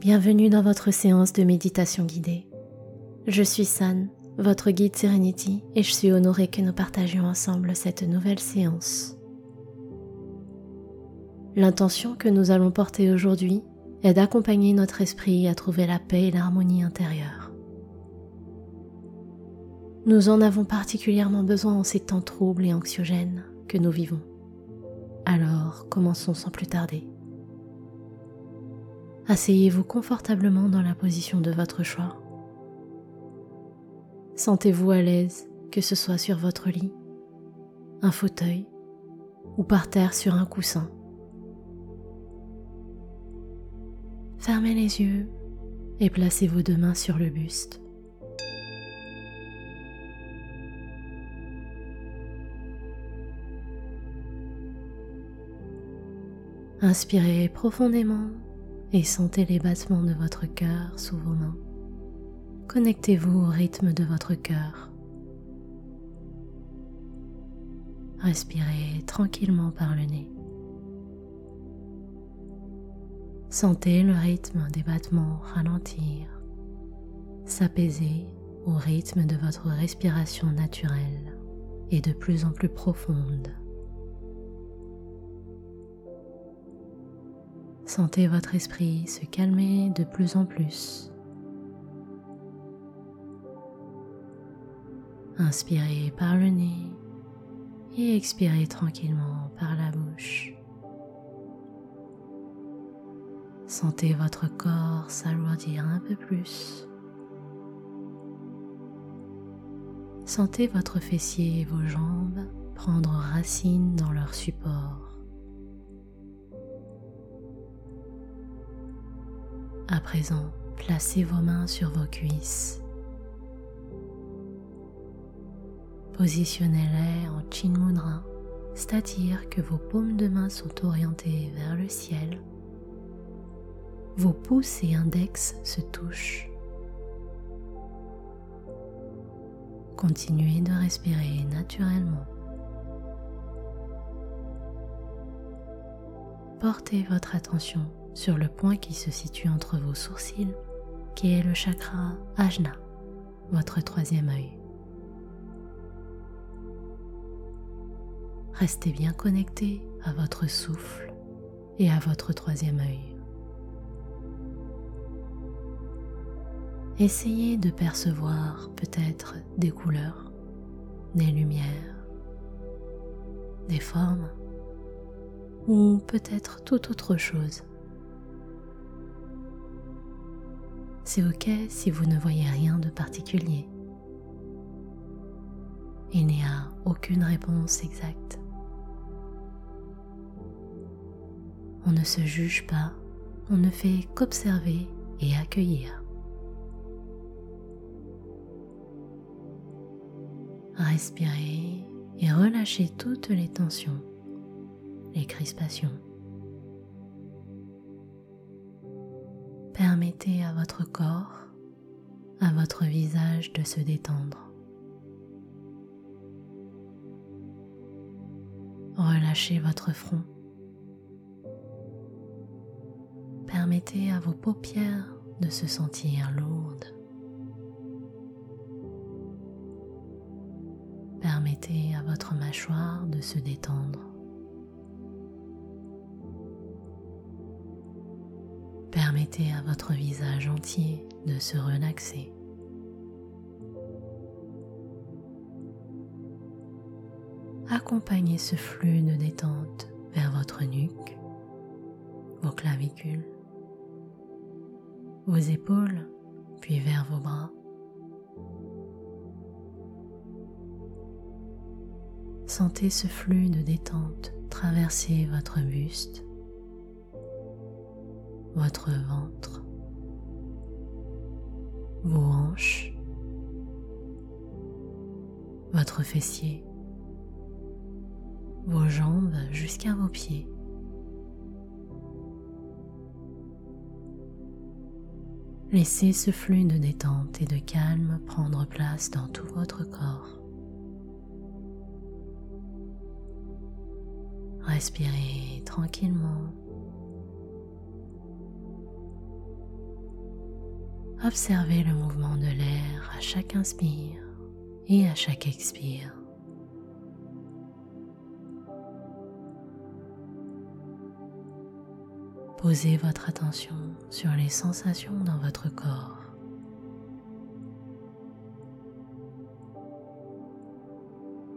Bienvenue dans votre séance de méditation guidée. Je suis San, votre guide Serenity, et je suis honorée que nous partagions ensemble cette nouvelle séance. L'intention que nous allons porter aujourd'hui est d'accompagner notre esprit à trouver la paix et l'harmonie intérieure. Nous en avons particulièrement besoin en ces temps troubles et anxiogènes que nous vivons. Alors, commençons sans plus tarder. Asseyez-vous confortablement dans la position de votre choix. Sentez-vous à l'aise, que ce soit sur votre lit, un fauteuil ou par terre sur un coussin. Fermez les yeux et placez vos deux mains sur le buste. Inspirez profondément et sentez les battements de votre cœur sous vos mains. Connectez-vous au rythme de votre cœur. Respirez tranquillement par le nez. Sentez le rythme des battements ralentir, s'apaiser au rythme de votre respiration naturelle et de plus en plus profonde. Sentez votre esprit se calmer de plus en plus. Inspirez par le nez et expirez tranquillement par la bouche. Sentez votre corps s'alourdir un peu plus. Sentez votre fessier et vos jambes prendre racine dans leur support. À présent, placez vos mains sur vos cuisses. Positionnez-les en Chin Mudra, c'est-à-dire que vos paumes de main sont orientées vers le ciel. Vos pouces et index se touchent. Continuez de respirer naturellement. Portez votre attention sur le point qui se situe entre vos sourcils, qui est le chakra Ajna, votre troisième œil. Restez bien connecté à votre souffle et à votre troisième œil. Essayez de percevoir peut-être des couleurs, des lumières, des formes ou peut-être toute autre chose c'est ok si vous ne voyez rien de particulier. Il n'y a aucune réponse exacte. On ne se juge pas, on ne fait qu'observer et accueillir. Respirez et relâchez toutes les tensions, les crispations. Permettez à votre corps, à votre visage de se détendre. Relâchez votre front. Permettez à vos paupières de se sentir lourdes. Permettez à votre mâchoire de se détendre. Permettez à votre visage entier de se relaxer. Accompagnez ce flux de détente vers votre nuque, vos clavicules, vos épaules, puis vers vos bras. Sentez ce flux de détente traverser votre buste, votre ventre, vos hanches, votre fessier, vos jambes jusqu'à vos pieds. Laissez ce flux de détente et de calme prendre place dans tout votre corps. Respirez tranquillement Observez le mouvement de l'air à chaque inspire et à chaque expire. Posez votre attention sur les sensations dans votre corps.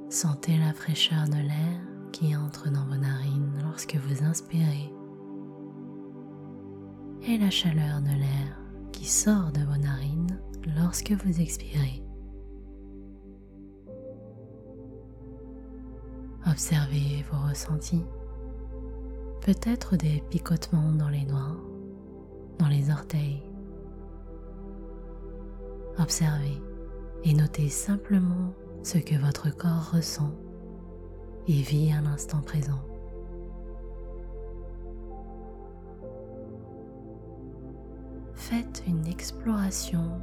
Sentez la fraîcheur de l'air qui entre dans vos narines lorsque vous inspirez et la chaleur de l'air qui sort de vos narines lorsque vous expirez. Observez vos ressentis peut-être des picotements dans les doigts, dans les orteils. Observez et notez simplement ce que votre corps ressent et vit à l'instant présent. Faites une exploration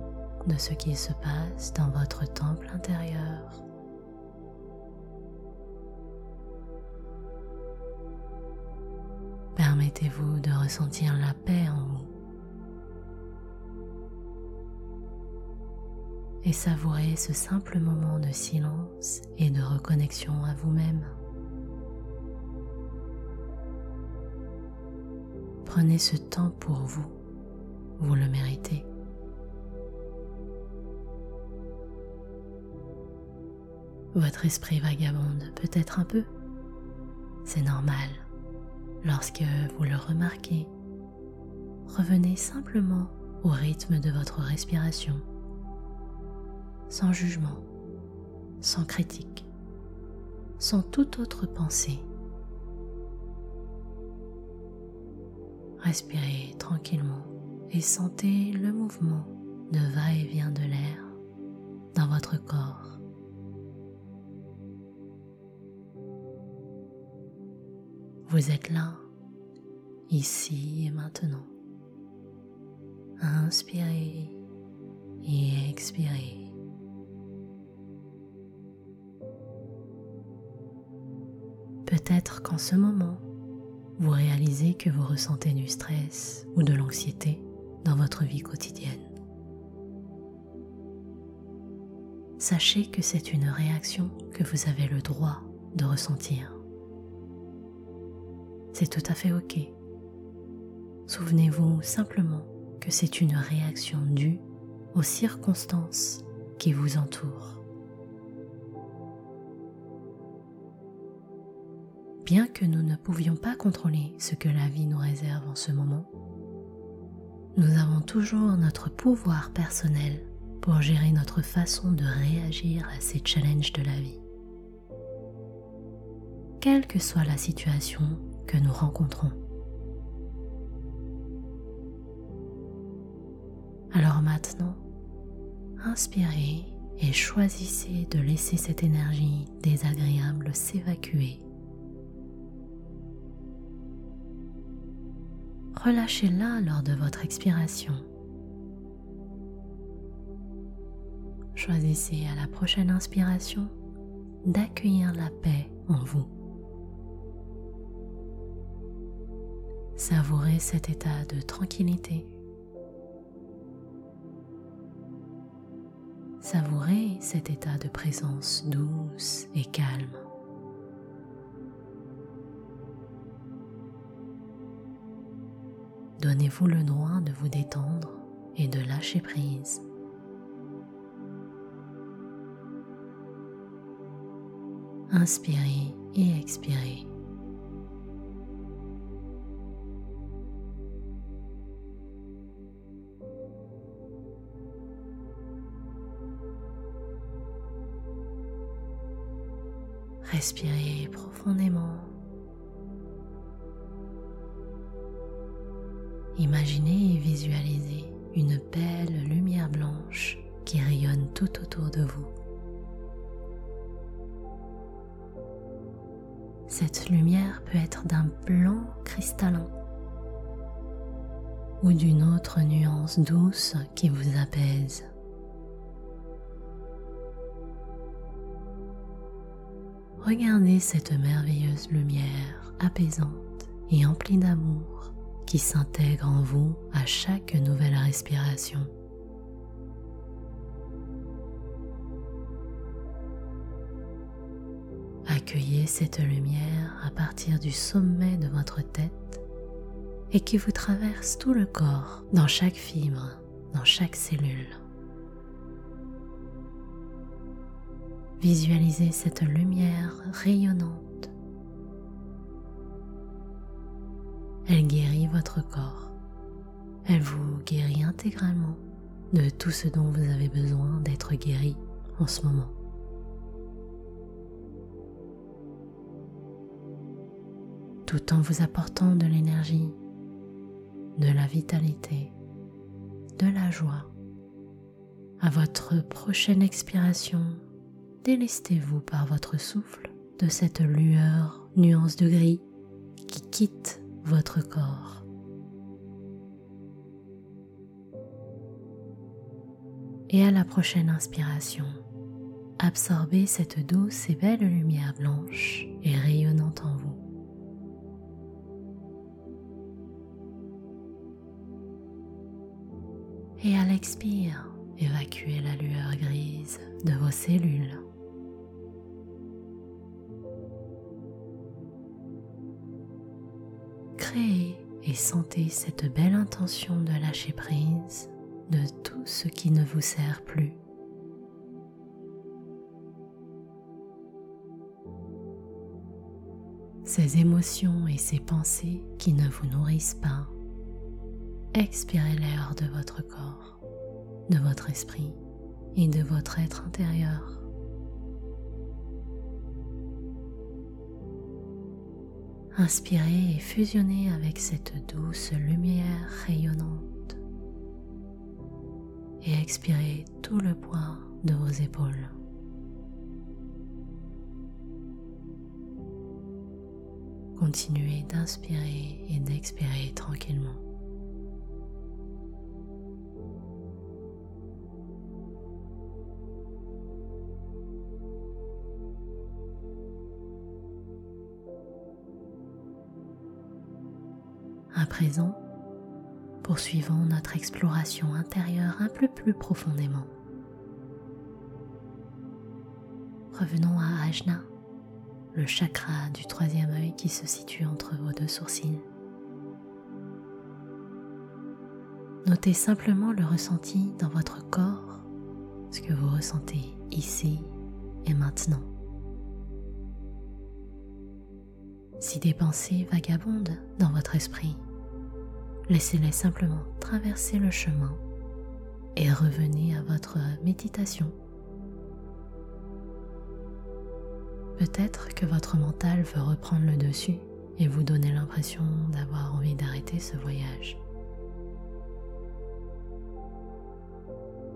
de ce qui se passe dans votre temple intérieur. Permettez-vous de ressentir la paix en vous et savourez ce simple moment de silence et de reconnexion à vous-même. Prenez ce temps pour vous, vous le méritez. Votre esprit vagabonde peut-être un peu, c'est normal. Lorsque vous le remarquez, revenez simplement au rythme de votre respiration, sans jugement, sans critique, sans toute autre pensée. Respirez tranquillement et sentez le mouvement de va-et-vient de l'air dans votre corps. Vous êtes là, ici et maintenant. Inspirez et expirez. Peut-être qu'en ce moment, vous réalisez que vous ressentez du stress ou de l'anxiété dans votre vie quotidienne. Sachez que c'est une réaction que vous avez le droit de ressentir c'est tout à fait OK. Souvenez-vous simplement que c'est une réaction due aux circonstances qui vous entourent. Bien que nous ne pouvions pas contrôler ce que la vie nous réserve en ce moment, nous avons toujours notre pouvoir personnel pour gérer notre façon de réagir à ces challenges de la vie. Quelle que soit la situation que nous rencontrons. Alors maintenant, inspirez et choisissez de laisser cette énergie désagréable s'évacuer. Relâchez-la lors de votre expiration. Choisissez à la prochaine inspiration d'accueillir la paix en vous. Savourez cet état de tranquillité. Savourez cet état de présence douce et calme. Donnez-vous le droit de vous détendre et de lâcher prise. Inspirez et expirez. Respirez profondément. Imaginez et visualisez une belle lumière blanche qui rayonne tout autour de vous. Cette lumière peut être d'un blanc cristallin ou d'une autre nuance douce qui vous apaise. Regardez cette merveilleuse lumière apaisante et emplie d'amour qui s'intègre en vous à chaque nouvelle respiration. Accueillez cette lumière à partir du sommet de votre tête et qui vous traverse tout le corps, dans chaque fibre, dans chaque cellule. Visualisez cette lumière rayonnante Elle guérit votre corps. Elle vous guérit intégralement de tout ce dont vous avez besoin d'être guéri en ce moment. Tout en vous apportant de l'énergie, de la vitalité, de la joie. À votre prochaine expiration, délestez-vous par votre souffle de cette lueur nuance de gris qui quitte votre corps. Et à la prochaine inspiration, absorbez cette douce et belle lumière blanche et rayonnante en vous. Et à l'expire, évacuez la lueur grise de vos cellules. Créez et sentez cette belle intention de lâcher prise de tout ce qui ne vous sert plus. Ces émotions et ces pensées qui ne vous nourrissent pas, expirez-les hors de votre corps, de votre esprit et de votre être intérieur. Inspirez et fusionnez avec cette douce lumière rayonnante et expirez tout le poids de vos épaules. Continuez d'inspirer et d'expirer tranquillement. Poursuivons notre exploration intérieure un peu plus profondément. Revenons à Ajna, le chakra du troisième œil qui se situe entre vos deux sourcils. Notez simplement le ressenti dans votre corps, ce que vous ressentez ici et maintenant. Si des pensées vagabondent dans votre esprit, Laissez-les simplement traverser le chemin et revenez à votre méditation. Peut-être que votre mental veut reprendre le dessus et vous donner l'impression d'avoir envie d'arrêter ce voyage.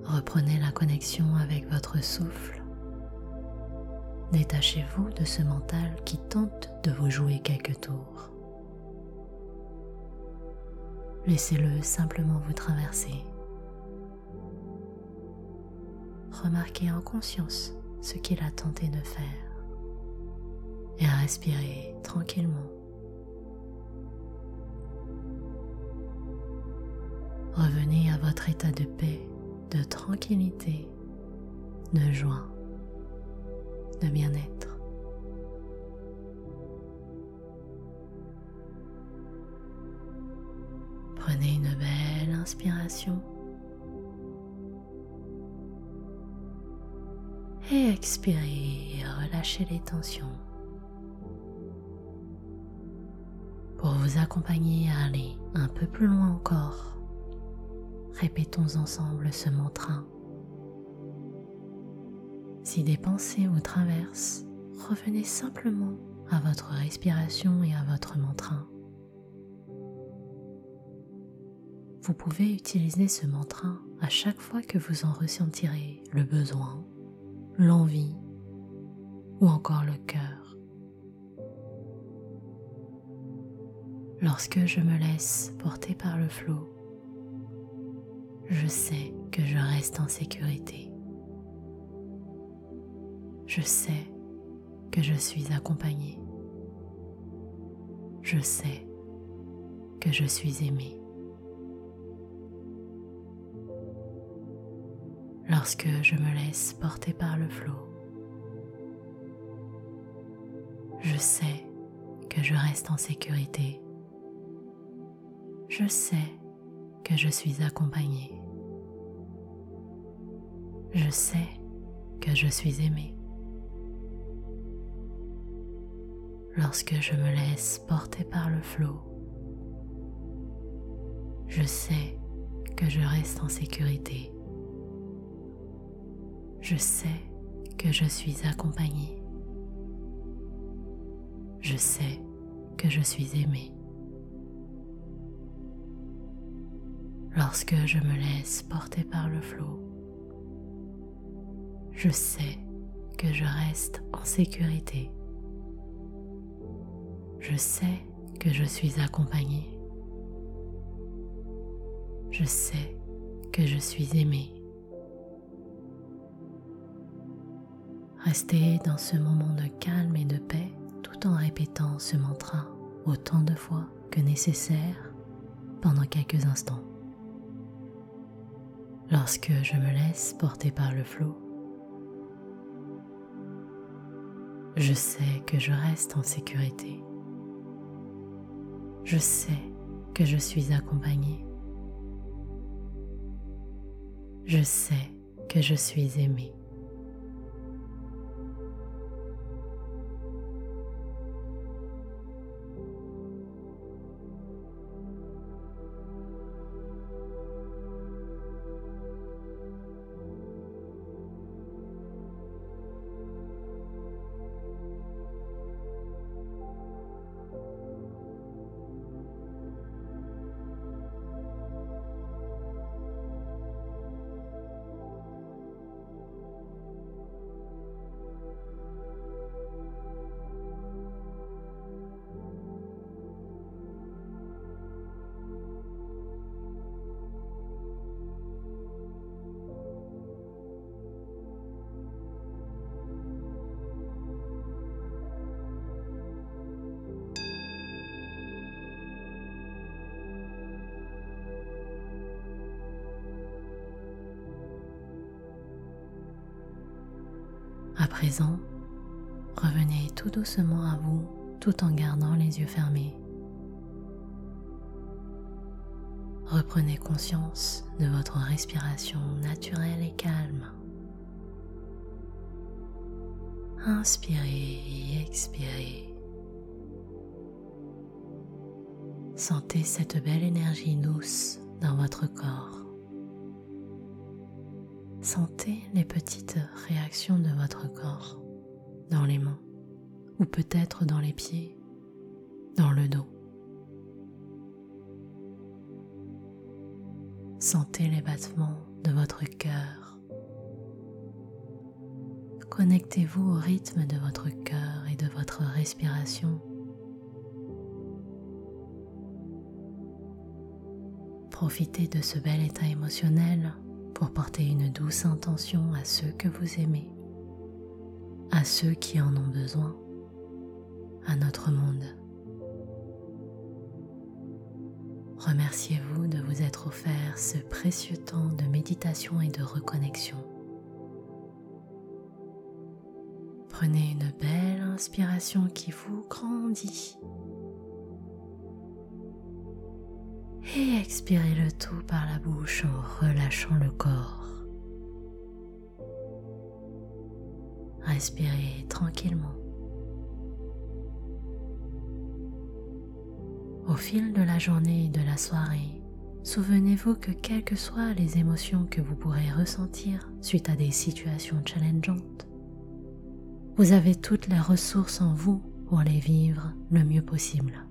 Reprenez la connexion avec votre souffle. Détachez-vous de ce mental qui tente de vous jouer quelques tours. Laissez-le simplement vous traverser. Remarquez en conscience ce qu'il a tenté de faire et respirez tranquillement. Revenez à votre état de paix, de tranquillité, de joie, de bien-être. Prenez une belle inspiration. Et expirez relâchez les tensions. Pour vous accompagner à aller un peu plus loin encore, répétons ensemble ce mantra. Si des pensées vous traversent, revenez simplement à votre respiration et à votre mantra. Vous pouvez utiliser ce mantra à chaque fois que vous en ressentirez le besoin, l'envie ou encore le cœur. Lorsque je me laisse porter par le flot, je sais que je reste en sécurité. Je sais que je suis accompagnée. Je sais que je suis aimée. Lorsque je me laisse porter par le flot. Je sais que je reste en sécurité. Je sais que je suis accompagné. Je sais que je suis aimé. Lorsque je me laisse porter par le flot, je sais que je reste en sécurité. Je sais que je suis accompagné. Je sais que je suis aimé. Lorsque je me laisse porter par le flot, je sais que je reste en sécurité. Je sais que je suis accompagné. Je sais que je suis aimé. Restez dans ce moment de calme et de paix tout en répétant ce mantra autant de fois que nécessaire pendant quelques instants. Lorsque je me laisse porter par le flot, je sais que je reste en sécurité. Je sais que je suis accompagné. Je sais que je suis aimé. Présent, revenez tout doucement à vous tout en gardant les yeux fermés. Reprenez conscience de votre respiration naturelle et calme. Inspirez et expirez. Sentez cette belle énergie douce dans votre Sentez les petites réactions de votre corps dans les mains ou peut-être dans les pieds, dans le dos. Sentez les battements de votre cœur. Connectez-vous au rythme de votre cœur et de votre respiration. Profitez de ce bel état émotionnel pour porter une douce intention à ceux que vous aimez, à ceux qui en ont besoin, à notre monde. Remerciez-vous de vous être offert ce précieux temps de méditation et de reconnexion. Prenez une belle inspiration qui vous grandit et expirez le tout par la bouche en relâchant le corps. Respirez tranquillement. Au fil de la journée et de la soirée, souvenez-vous que quelles que soient les émotions que vous pourrez ressentir suite à des situations challengeantes, vous avez toutes les ressources en vous pour les vivre le mieux possible.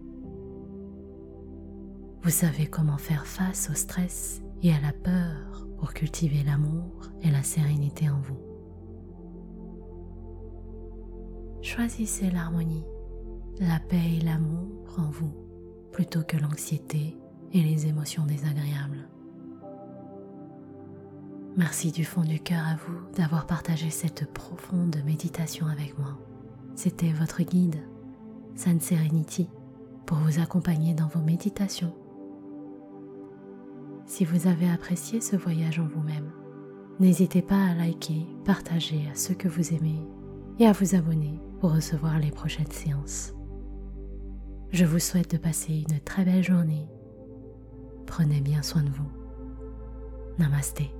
Vous savez comment faire face au stress et à la peur pour cultiver l'amour et la sérénité en vous. Choisissez l'harmonie, la paix et l'amour en vous plutôt que l'anxiété et les émotions désagréables. Merci du fond du cœur à vous d'avoir partagé cette profonde méditation avec moi. C'était votre guide, San Serenity, pour vous accompagner dans vos méditations si vous avez apprécié ce voyage en vous-même, n'hésitez pas à liker, partager à ceux que vous aimez et à vous abonner pour recevoir les prochaines séances. Je vous souhaite de passer une très belle journée. Prenez bien soin de vous. Namasté.